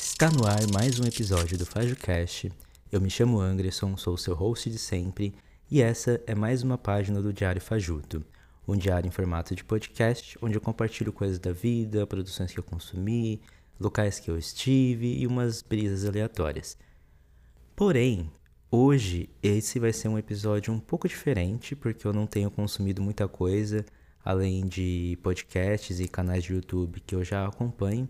Está no ar mais um episódio do FajoCast. Eu me chamo Anderson, sou seu host de sempre, e essa é mais uma página do Diário Fajuto, um diário em formato de podcast onde eu compartilho coisas da vida, produções que eu consumi, locais que eu estive e umas brisas aleatórias. Porém, hoje esse vai ser um episódio um pouco diferente porque eu não tenho consumido muita coisa além de podcasts e canais de YouTube que eu já acompanho.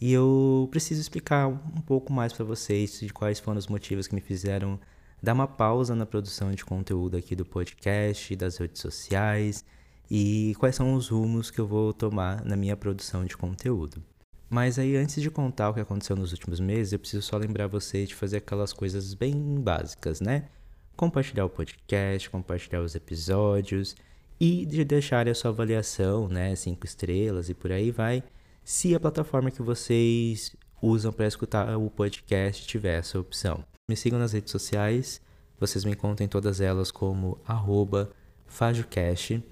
E eu preciso explicar um pouco mais para vocês de quais foram os motivos que me fizeram dar uma pausa na produção de conteúdo aqui do podcast, das redes sociais e quais são os rumos que eu vou tomar na minha produção de conteúdo. Mas aí, antes de contar o que aconteceu nos últimos meses, eu preciso só lembrar vocês de fazer aquelas coisas bem básicas, né? Compartilhar o podcast, compartilhar os episódios e de deixar a sua avaliação, né? Cinco estrelas e por aí vai se a plataforma que vocês usam para escutar o podcast tiver essa opção. Me sigam nas redes sociais, vocês me encontram em todas elas como FajoCast.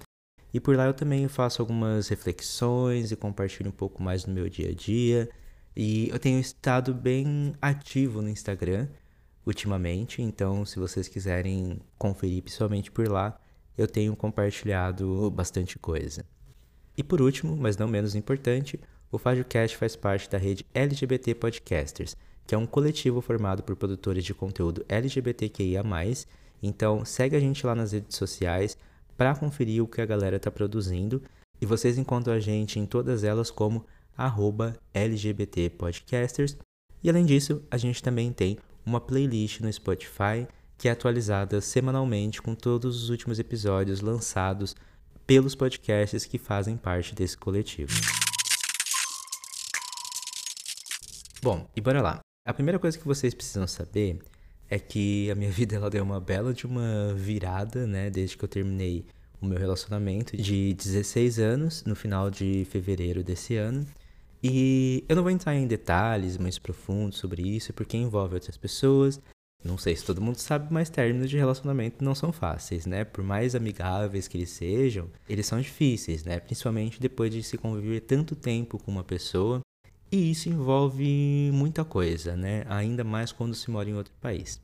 E por lá eu também faço algumas reflexões e compartilho um pouco mais no meu dia a dia. E eu tenho estado bem ativo no Instagram ultimamente, então se vocês quiserem conferir principalmente por lá, eu tenho compartilhado bastante coisa. E por último, mas não menos importante, o FajoCast faz parte da rede LGBT Podcasters, que é um coletivo formado por produtores de conteúdo LGBTQIA+. Então, segue a gente lá nas redes sociais para conferir o que a galera está produzindo. E vocês encontram a gente em todas elas como LGBTpodcasters. E além disso, a gente também tem uma playlist no Spotify que é atualizada semanalmente com todos os últimos episódios lançados pelos podcasts que fazem parte desse coletivo. Bom, e bora lá. A primeira coisa que vocês precisam saber é que a minha vida ela deu uma bela de uma virada, né, desde que eu terminei o meu relacionamento de 16 anos, no final de fevereiro desse ano. E eu não vou entrar em detalhes mais profundos sobre isso, porque envolve outras pessoas. Não sei se todo mundo sabe, mas términos de relacionamento não são fáceis, né? Por mais amigáveis que eles sejam, eles são difíceis, né? Principalmente depois de se conviver tanto tempo com uma pessoa e isso envolve muita coisa, né? Ainda mais quando se mora em outro país.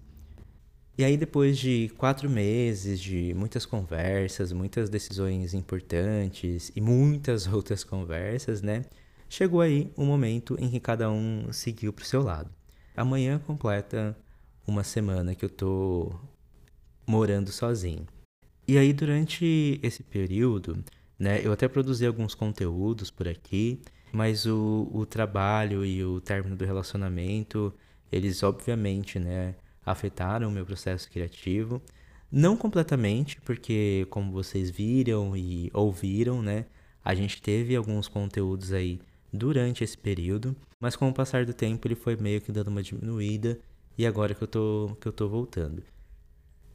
E aí, depois de quatro meses de muitas conversas, muitas decisões importantes e muitas outras conversas, né? Chegou aí o um momento em que cada um seguiu para o seu lado. Amanhã completa uma semana que eu tô morando sozinho. E aí, durante esse período, né, eu até produzi alguns conteúdos por aqui mas o, o trabalho e o término do relacionamento, eles obviamente, né, afetaram o meu processo criativo. Não completamente, porque como vocês viram e ouviram, né, a gente teve alguns conteúdos aí durante esse período, mas com o passar do tempo ele foi meio que dando uma diminuída e agora que eu tô, que eu tô voltando.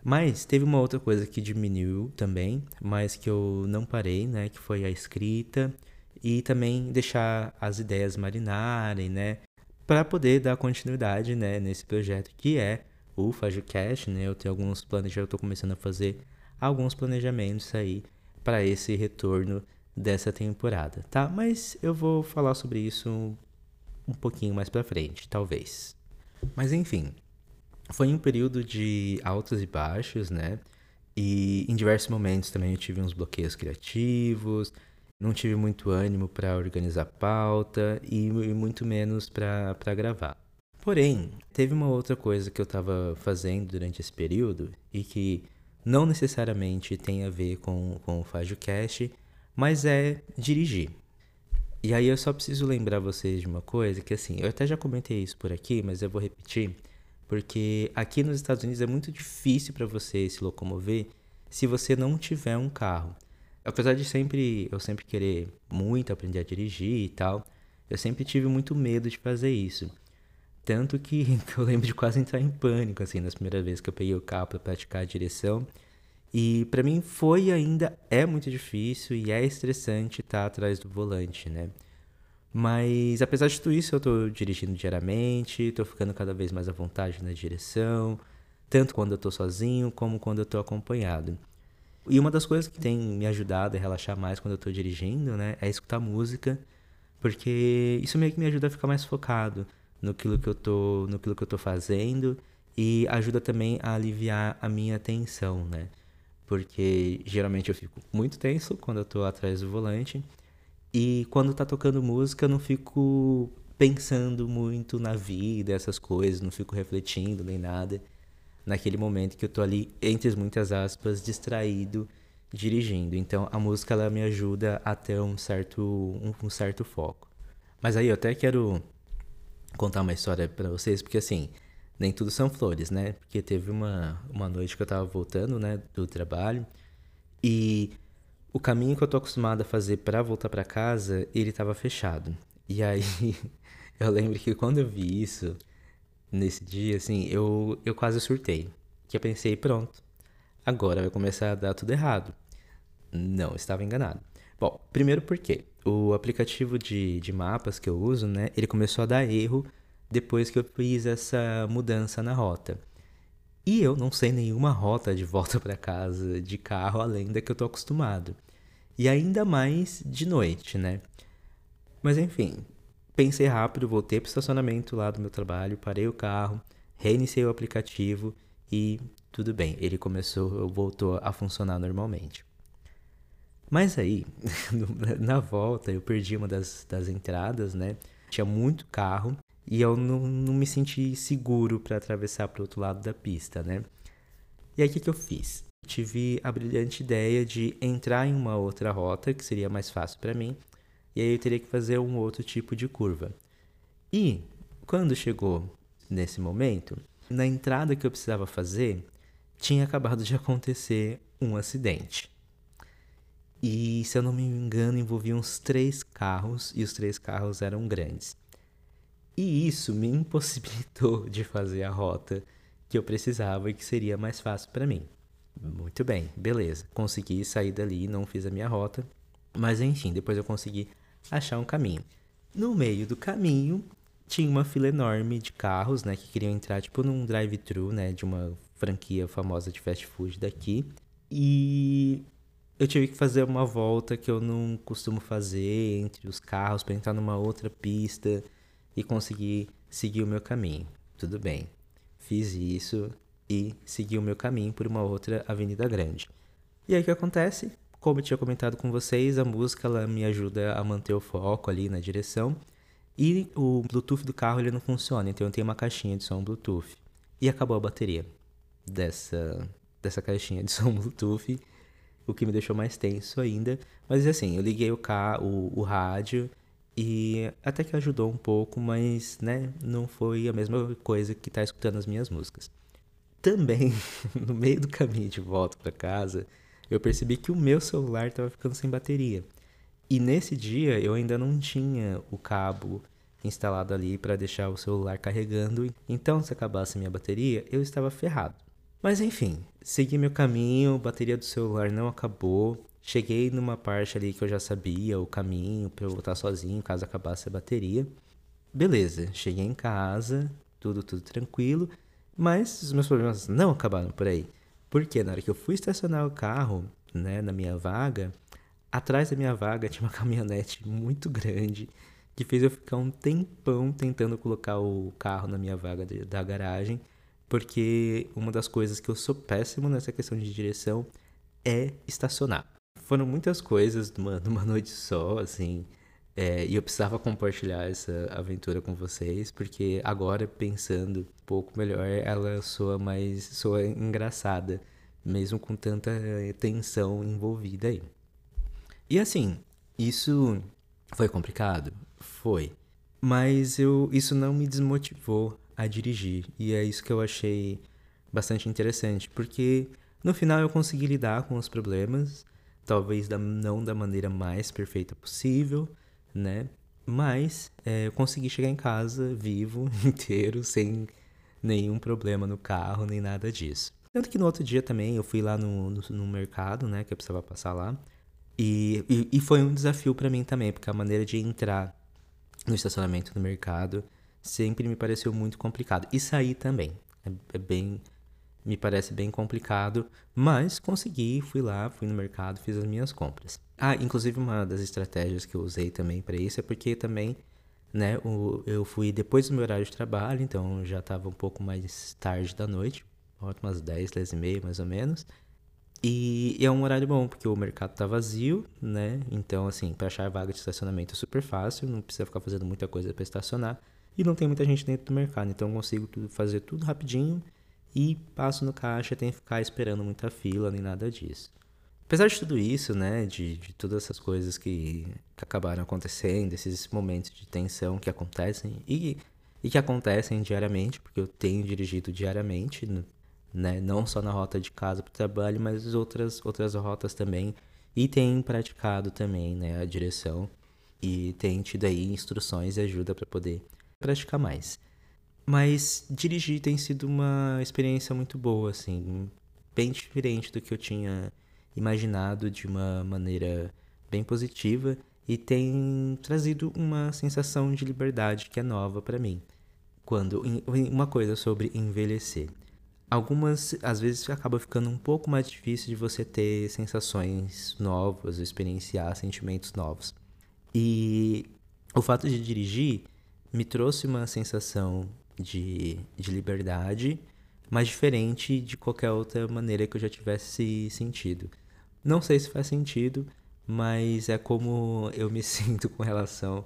Mas teve uma outra coisa que diminuiu também, mas que eu não parei, né, que foi a escrita e também deixar as ideias marinarem, né? Para poder dar continuidade, né, nesse projeto que é o FajoCast, né? Eu tenho alguns planos, já estou começando a fazer alguns planejamentos aí para esse retorno dessa temporada, tá? Mas eu vou falar sobre isso um pouquinho mais para frente, talvez. Mas enfim, foi um período de altos e baixos, né? E em diversos momentos também eu tive uns bloqueios criativos, não tive muito ânimo para organizar pauta e, e muito menos para gravar. Porém, teve uma outra coisa que eu estava fazendo durante esse período e que não necessariamente tem a ver com, com o FajoCast, mas é dirigir. E aí eu só preciso lembrar vocês de uma coisa, que assim, eu até já comentei isso por aqui, mas eu vou repetir, porque aqui nos Estados Unidos é muito difícil para você se locomover se você não tiver um carro. Apesar de sempre eu sempre querer muito aprender a dirigir e tal, eu sempre tive muito medo de fazer isso. Tanto que eu lembro de quase entrar em pânico assim nas primeiras vezes que eu peguei o carro para praticar a direção. E para mim foi ainda é muito difícil e é estressante estar atrás do volante, né? Mas apesar de tudo isso, eu tô dirigindo diariamente, tô ficando cada vez mais à vontade na direção, tanto quando eu tô sozinho como quando eu tô acompanhado. E uma das coisas que tem me ajudado a relaxar mais quando eu tô dirigindo, né, é escutar música, porque isso meio que me ajuda a ficar mais focado no que eu tô, no que eu tô fazendo e ajuda também a aliviar a minha tensão, né? Porque geralmente eu fico muito tenso quando eu tô atrás do volante e quando tá tocando música eu não fico pensando muito na vida, essas coisas, não fico refletindo nem nada naquele momento que eu tô ali, entre muitas aspas, distraído dirigindo. Então a música ela me ajuda a ter um certo, um, um certo foco. Mas aí eu até quero contar uma história para vocês, porque assim, nem tudo são flores, né? Porque teve uma, uma noite que eu tava voltando, né, do trabalho, e o caminho que eu tô acostumado a fazer para voltar para casa, ele tava fechado. E aí eu lembro que quando eu vi isso, nesse dia, assim, eu, eu quase surtei. Que eu pensei, pronto, agora vai começar a dar tudo errado. Não, estava enganado. Bom, primeiro porque o aplicativo de, de mapas que eu uso, né, ele começou a dar erro depois que eu fiz essa mudança na rota. E eu não sei nenhuma rota de volta para casa de carro além da que eu tô acostumado. E ainda mais de noite, né? Mas enfim, Pensei rápido, voltei para o estacionamento lá do meu trabalho, parei o carro, reiniciei o aplicativo e tudo bem, ele começou, voltou a funcionar normalmente. Mas aí, na volta, eu perdi uma das, das entradas, né? Tinha muito carro e eu não, não me senti seguro para atravessar para o outro lado da pista, né? E aí, o que, que eu fiz? Tive a brilhante ideia de entrar em uma outra rota, que seria mais fácil para mim, e aí eu teria que fazer um outro tipo de curva. E quando chegou nesse momento, na entrada que eu precisava fazer, tinha acabado de acontecer um acidente. E se eu não me engano, envolvia uns três carros e os três carros eram grandes. E isso me impossibilitou de fazer a rota que eu precisava e que seria mais fácil para mim. Muito bem, beleza. Consegui sair dali, não fiz a minha rota, mas enfim, depois eu consegui achar um caminho. No meio do caminho tinha uma fila enorme de carros, né, que queriam entrar tipo num drive-thru, né, de uma franquia famosa de fast food daqui. E eu tive que fazer uma volta que eu não costumo fazer entre os carros para entrar numa outra pista e conseguir seguir o meu caminho. Tudo bem. Fiz isso e segui o meu caminho por uma outra avenida grande. E aí o que acontece? Como eu tinha comentado com vocês, a música ela me ajuda a manter o foco ali na direção. E o Bluetooth do carro ele não funciona, então eu tenho uma caixinha de som Bluetooth. E acabou a bateria dessa, dessa caixinha de som Bluetooth, o que me deixou mais tenso ainda. Mas assim, eu liguei o, carro, o, rádio e até que ajudou um pouco, mas né, não foi a mesma coisa que estar tá escutando as minhas músicas. Também, no meio do caminho de volta para casa, eu percebi que o meu celular estava ficando sem bateria. E nesse dia eu ainda não tinha o cabo instalado ali para deixar o celular carregando, então se acabasse minha bateria, eu estava ferrado. Mas enfim, segui meu caminho, a bateria do celular não acabou. Cheguei numa parte ali que eu já sabia o caminho para eu voltar sozinho caso acabasse a bateria. Beleza, cheguei em casa, tudo tudo tranquilo, mas os meus problemas não acabaram por aí. Porque na hora que eu fui estacionar o carro, né, na minha vaga, atrás da minha vaga tinha uma caminhonete muito grande que fez eu ficar um tempão tentando colocar o carro na minha vaga de, da garagem, porque uma das coisas que eu sou péssimo nessa questão de direção é estacionar. Foram muitas coisas numa, numa noite só, assim, é, e eu precisava compartilhar essa aventura com vocês, porque agora, pensando um pouco melhor, ela soa mais. soa engraçada, mesmo com tanta tensão envolvida aí. E assim, isso foi complicado? Foi. Mas eu, isso não me desmotivou a dirigir, e é isso que eu achei bastante interessante, porque no final eu consegui lidar com os problemas, talvez da, não da maneira mais perfeita possível né? Mas é, eu consegui chegar em casa vivo, inteiro, sem nenhum problema no carro, nem nada disso. Tanto que no outro dia também eu fui lá no, no, no mercado, né? Que eu precisava passar lá. E, e, e foi um desafio para mim também, porque a maneira de entrar no estacionamento do mercado sempre me pareceu muito complicado. E sair também. É, é, bem. Me parece bem complicado, mas consegui, fui lá, fui no mercado, fiz as minhas compras. Ah, inclusive uma das estratégias que eu usei também para isso é porque também, né, eu fui depois do meu horário de trabalho, então já estava um pouco mais tarde da noite, umas 10, 10 e meia mais ou menos. E, e é um horário bom, porque o mercado tá vazio, né? Então, assim, para achar vaga de estacionamento é super fácil, não precisa ficar fazendo muita coisa para estacionar. E não tem muita gente dentro do mercado, então eu consigo tudo, fazer tudo rapidinho e passo no caixa, tem que ficar esperando muita fila nem nada disso. Apesar de tudo isso, né, de, de todas essas coisas que, que acabaram acontecendo, esses momentos de tensão que acontecem e, e que acontecem diariamente, porque eu tenho dirigido diariamente, né? Não só na rota de casa para o trabalho, mas outras, outras rotas também. E tem praticado também, né, a direção. E tem tido aí instruções e ajuda para poder praticar mais. Mas dirigir tem sido uma experiência muito boa, assim, bem diferente do que eu tinha imaginado de uma maneira bem positiva e tem trazido uma sensação de liberdade que é nova para mim. Quando uma coisa sobre envelhecer algumas às vezes acaba ficando um pouco mais difícil de você ter sensações novas, experienciar sentimentos novos. E o fato de dirigir me trouxe uma sensação de, de liberdade, mas diferente de qualquer outra maneira que eu já tivesse sentido. Não sei se faz sentido, mas é como eu me sinto com relação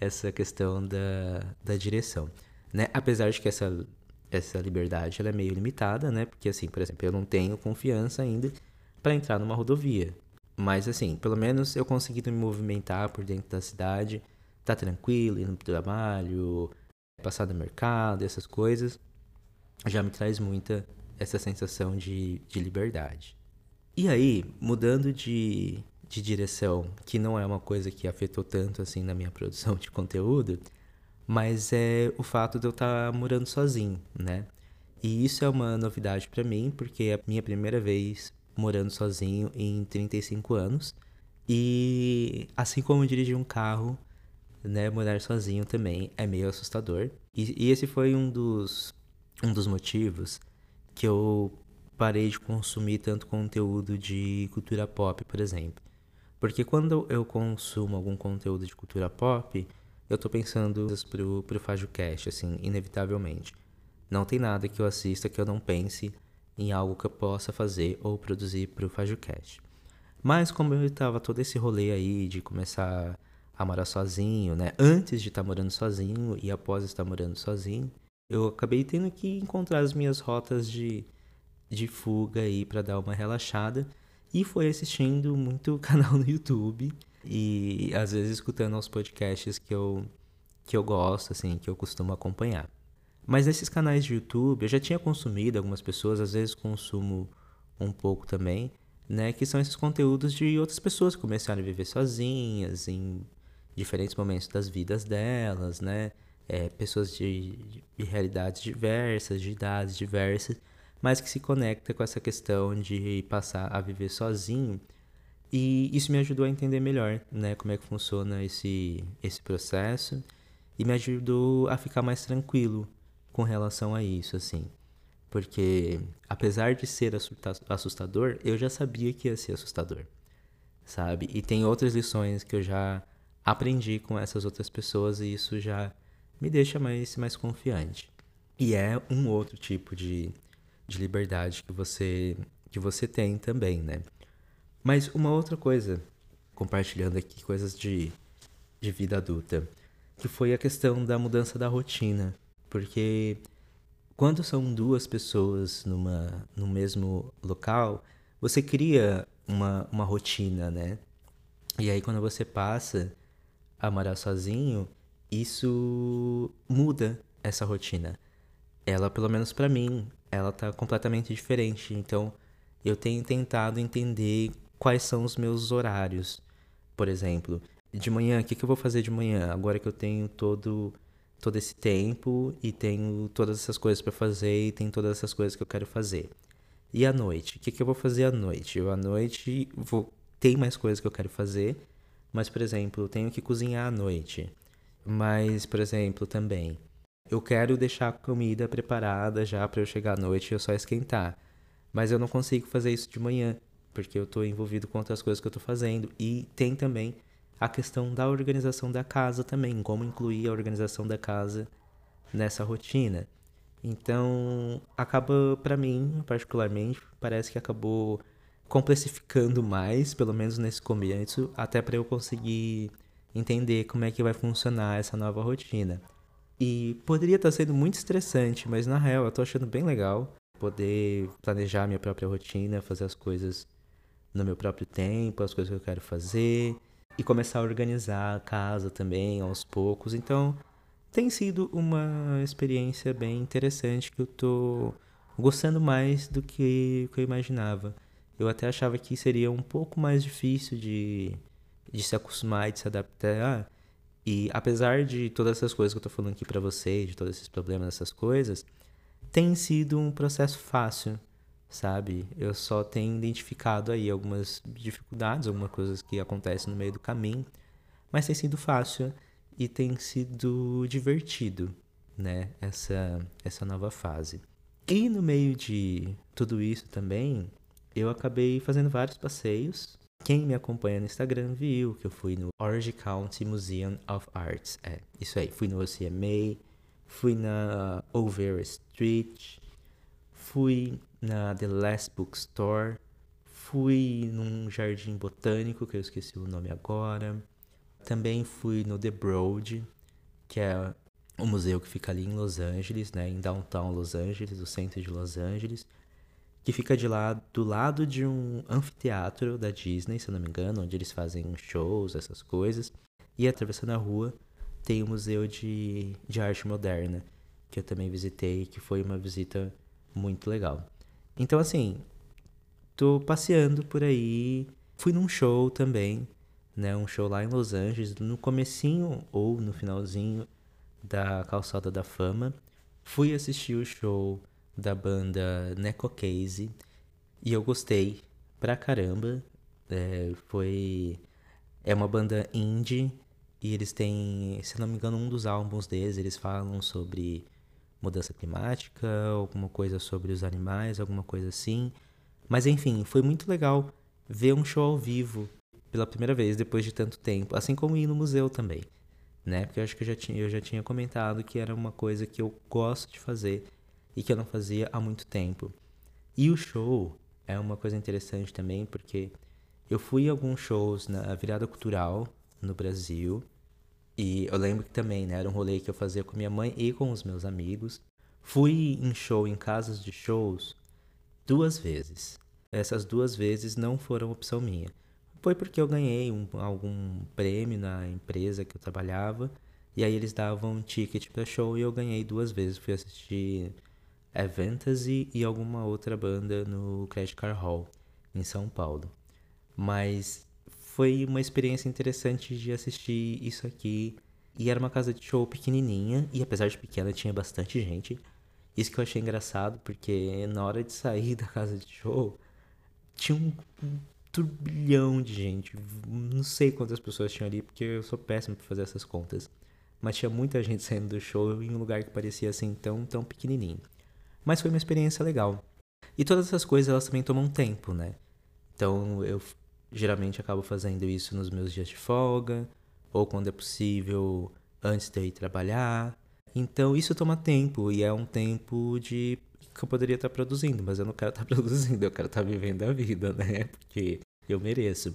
a essa questão da, da direção. Né? Apesar de que essa essa liberdade ela é meio limitada, né? Porque assim, por exemplo, eu não tenho confiança ainda para entrar numa rodovia. Mas assim, pelo menos eu consegui me movimentar por dentro da cidade, tá tranquilo, ir no trabalho, passar no mercado, essas coisas, já me traz muita essa sensação de, de liberdade. E aí, mudando de, de direção, que não é uma coisa que afetou tanto assim na minha produção de conteúdo, mas é o fato de eu estar tá morando sozinho, né? E isso é uma novidade para mim, porque é a minha primeira vez morando sozinho em 35 anos. E assim como dirigir um carro, né, morar sozinho também é meio assustador. E, e esse foi um dos, um dos motivos que eu parei de consumir tanto conteúdo de cultura pop, por exemplo. Porque quando eu consumo algum conteúdo de cultura pop, eu tô pensando pro, pro FajoCast, assim, inevitavelmente. Não tem nada que eu assista que eu não pense em algo que eu possa fazer ou produzir pro FajoCast. Mas como eu tava todo esse rolê aí de começar a morar sozinho, né? Antes de estar tá morando sozinho e após estar morando sozinho, eu acabei tendo que encontrar as minhas rotas de, de fuga aí para dar uma relaxada. E foi assistindo muito canal no YouTube e às vezes escutando os podcasts que eu, que eu gosto, assim, que eu costumo acompanhar. Mas nesses canais de YouTube eu já tinha consumido algumas pessoas, às vezes consumo um pouco também, né? Que são esses conteúdos de outras pessoas que começaram a viver sozinhas em diferentes momentos das vidas delas, né? É, pessoas de, de realidades diversas, de idades diversas, mas que se conecta com essa questão de passar a viver sozinho e isso me ajudou a entender melhor, né, como é que funciona esse, esse processo e me ajudou a ficar mais tranquilo com relação a isso, assim. Porque apesar de ser assustador, eu já sabia que ia ser assustador, sabe? E tem outras lições que eu já aprendi com essas outras pessoas e isso já me deixa mais, mais confiante. E é um outro tipo de, de liberdade que você, que você tem também, né? Mas uma outra coisa, compartilhando aqui coisas de, de vida adulta, que foi a questão da mudança da rotina. Porque quando são duas pessoas numa, no mesmo local, você cria uma, uma rotina, né? E aí quando você passa a morar sozinho, isso muda essa rotina. Ela, pelo menos para mim, ela tá completamente diferente. Então, eu tenho tentado entender quais são os meus horários. Por exemplo, de manhã, o que, que eu vou fazer de manhã? Agora que eu tenho todo todo esse tempo e tenho todas essas coisas para fazer e tem todas essas coisas que eu quero fazer. E à noite, o que, que eu vou fazer à noite? Eu à noite vou tem mais coisas que eu quero fazer, mas por exemplo, eu tenho que cozinhar à noite. Mas, por exemplo, também, eu quero deixar a comida preparada já para eu chegar à noite e eu só esquentar. Mas eu não consigo fazer isso de manhã, porque eu estou envolvido com outras coisas que eu estou fazendo. E tem também a questão da organização da casa também, como incluir a organização da casa nessa rotina. Então, acaba para mim, particularmente, parece que acabou complexificando mais, pelo menos nesse começo, até para eu conseguir entender como é que vai funcionar essa nova rotina. E poderia estar sendo muito estressante, mas na real eu tô achando bem legal poder planejar minha própria rotina, fazer as coisas no meu próprio tempo, as coisas que eu quero fazer e começar a organizar a casa também aos poucos. Então, tem sido uma experiência bem interessante que eu tô gostando mais do que, que eu imaginava. Eu até achava que seria um pouco mais difícil de, de se acostumar e de se adaptar. E apesar de todas essas coisas que eu tô falando aqui para vocês, de todos esses problemas, essas coisas, tem sido um processo fácil, sabe? Eu só tenho identificado aí algumas dificuldades, algumas coisas que acontecem no meio do caminho, mas tem sido fácil e tem sido divertido, né? Essa, essa nova fase. E no meio de tudo isso também, eu acabei fazendo vários passeios. Quem me acompanha no Instagram viu que eu fui no Orange County Museum of Arts. É, isso aí. Fui no OCMA, fui na Over Street, fui na The Last Bookstore, fui num jardim botânico, que eu esqueci o nome agora. Também fui no The Broad, que é um museu que fica ali em Los Angeles, né, em downtown Los Angeles, o centro de Los Angeles, que fica de lá do lado de um anfiteatro da Disney, se eu não me engano, onde eles fazem shows, essas coisas. E atravessando a rua tem o Museu de, de Arte Moderna, que eu também visitei, que foi uma visita muito legal. Então, assim, tô passeando por aí, fui num show também, né, um show lá em Los Angeles, no comecinho ou no finalzinho da Calçada da Fama. Fui assistir o show da banda Neco Case e eu gostei pra caramba. É, foi é uma banda indie e eles têm, se não me engano, um dos álbuns deles, eles falam sobre mudança climática, alguma coisa sobre os animais, alguma coisa assim. Mas enfim, foi muito legal ver um show ao vivo pela primeira vez depois de tanto tempo, assim como ir no museu também, né? Porque eu acho que eu já tinha, eu já tinha comentado que era uma coisa que eu gosto de fazer e que eu não fazia há muito tempo. E o show é uma coisa interessante também, porque eu fui a alguns shows na virada cultural no Brasil, e eu lembro que também, né, era um rolê que eu fazia com minha mãe e com os meus amigos. Fui em show em casas de shows duas vezes. Essas duas vezes não foram opção minha foi porque eu ganhei um, algum prêmio na empresa que eu trabalhava. E aí eles davam um ticket para show e eu ganhei duas vezes. Fui assistir Fantasy e alguma outra banda no Credit Car Hall, em São Paulo. Mas foi uma experiência interessante de assistir isso aqui. E era uma casa de show pequenininha, e apesar de pequena, tinha bastante gente. Isso que eu achei engraçado, porque na hora de sair da casa de show, tinha um turbilhão de gente. Não sei quantas pessoas tinham ali, porque eu sou péssimo para fazer essas contas. Mas tinha muita gente saindo do show em um lugar que parecia assim tão, tão pequenininho. Mas foi uma experiência legal. E todas essas coisas elas também tomam tempo, né? Então eu geralmente acabo fazendo isso nos meus dias de folga, ou quando é possível, antes de ir trabalhar. Então isso toma tempo e é um tempo de que eu poderia estar produzindo, mas eu não quero estar produzindo, eu quero estar vivendo a vida, né? Porque eu mereço.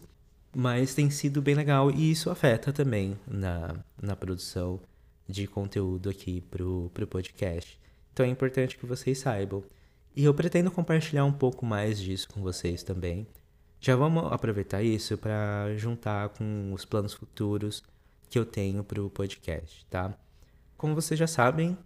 Mas tem sido bem legal e isso afeta também na, na produção de conteúdo aqui pro, pro podcast. Então é importante que vocês saibam. E eu pretendo compartilhar um pouco mais disso com vocês também. Já vamos aproveitar isso para juntar com os planos futuros que eu tenho pro podcast, tá? Como vocês já sabem,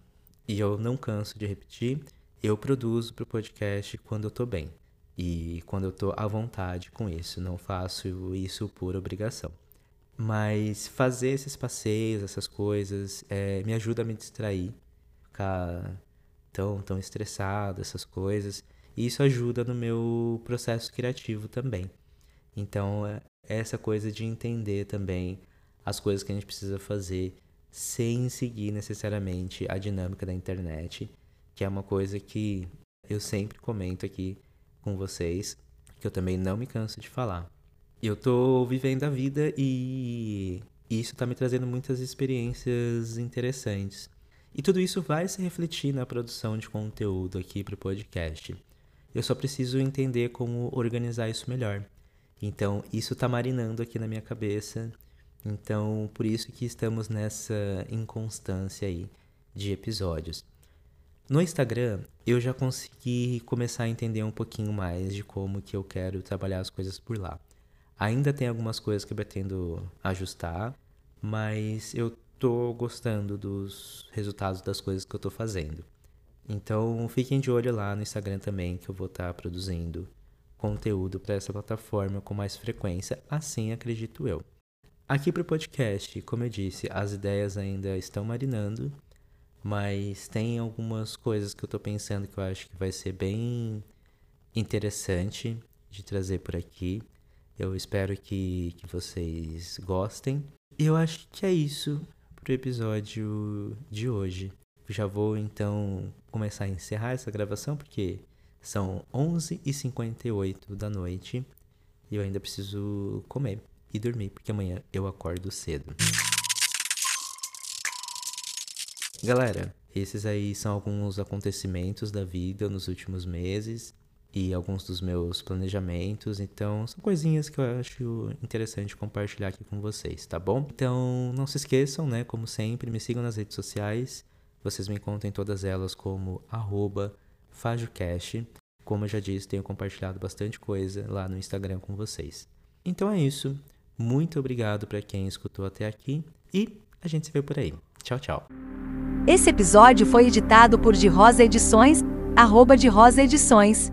e eu não canso de repetir, eu produzo pro podcast quando eu tô bem. E quando eu tô à vontade com isso, não faço isso por obrigação. Mas fazer esses passeios, essas coisas, é, me ajuda a me distrair, ficar tão, tão estressado, essas coisas. E isso ajuda no meu processo criativo também. Então, é essa coisa de entender também as coisas que a gente precisa fazer sem seguir necessariamente a dinâmica da internet, que é uma coisa que eu sempre comento aqui com vocês, que eu também não me canso de falar. Eu tô vivendo a vida e isso tá me trazendo muitas experiências interessantes. E tudo isso vai se refletir na produção de conteúdo aqui para o podcast. Eu só preciso entender como organizar isso melhor. Então, isso tá marinando aqui na minha cabeça. Então, por isso que estamos nessa inconstância aí de episódios. No Instagram, eu já consegui começar a entender um pouquinho mais de como que eu quero trabalhar as coisas por lá. Ainda tem algumas coisas que eu pretendo ajustar, mas eu tô gostando dos resultados das coisas que eu tô fazendo. Então fiquem de olho lá no Instagram também, que eu vou estar tá produzindo conteúdo para essa plataforma com mais frequência, assim acredito eu. Aqui para o podcast, como eu disse, as ideias ainda estão marinando, mas tem algumas coisas que eu estou pensando que eu acho que vai ser bem interessante de trazer por aqui. Eu espero que, que vocês gostem. E eu acho que é isso pro episódio de hoje. Já vou então começar a encerrar essa gravação porque são 11h58 da noite e eu ainda preciso comer e dormir porque amanhã eu acordo cedo. Galera, esses aí são alguns acontecimentos da vida nos últimos meses e alguns dos meus planejamentos. Então, são coisinhas que eu acho interessante compartilhar aqui com vocês, tá bom? Então, não se esqueçam, né? Como sempre, me sigam nas redes sociais. Vocês me encontram em todas elas como FajoCast. Como eu já disse, tenho compartilhado bastante coisa lá no Instagram com vocês. Então é isso. Muito obrigado para quem escutou até aqui e a gente se vê por aí. Tchau, tchau. Esse episódio foi editado por De Rosa Edições, arroba de Rosa Edições.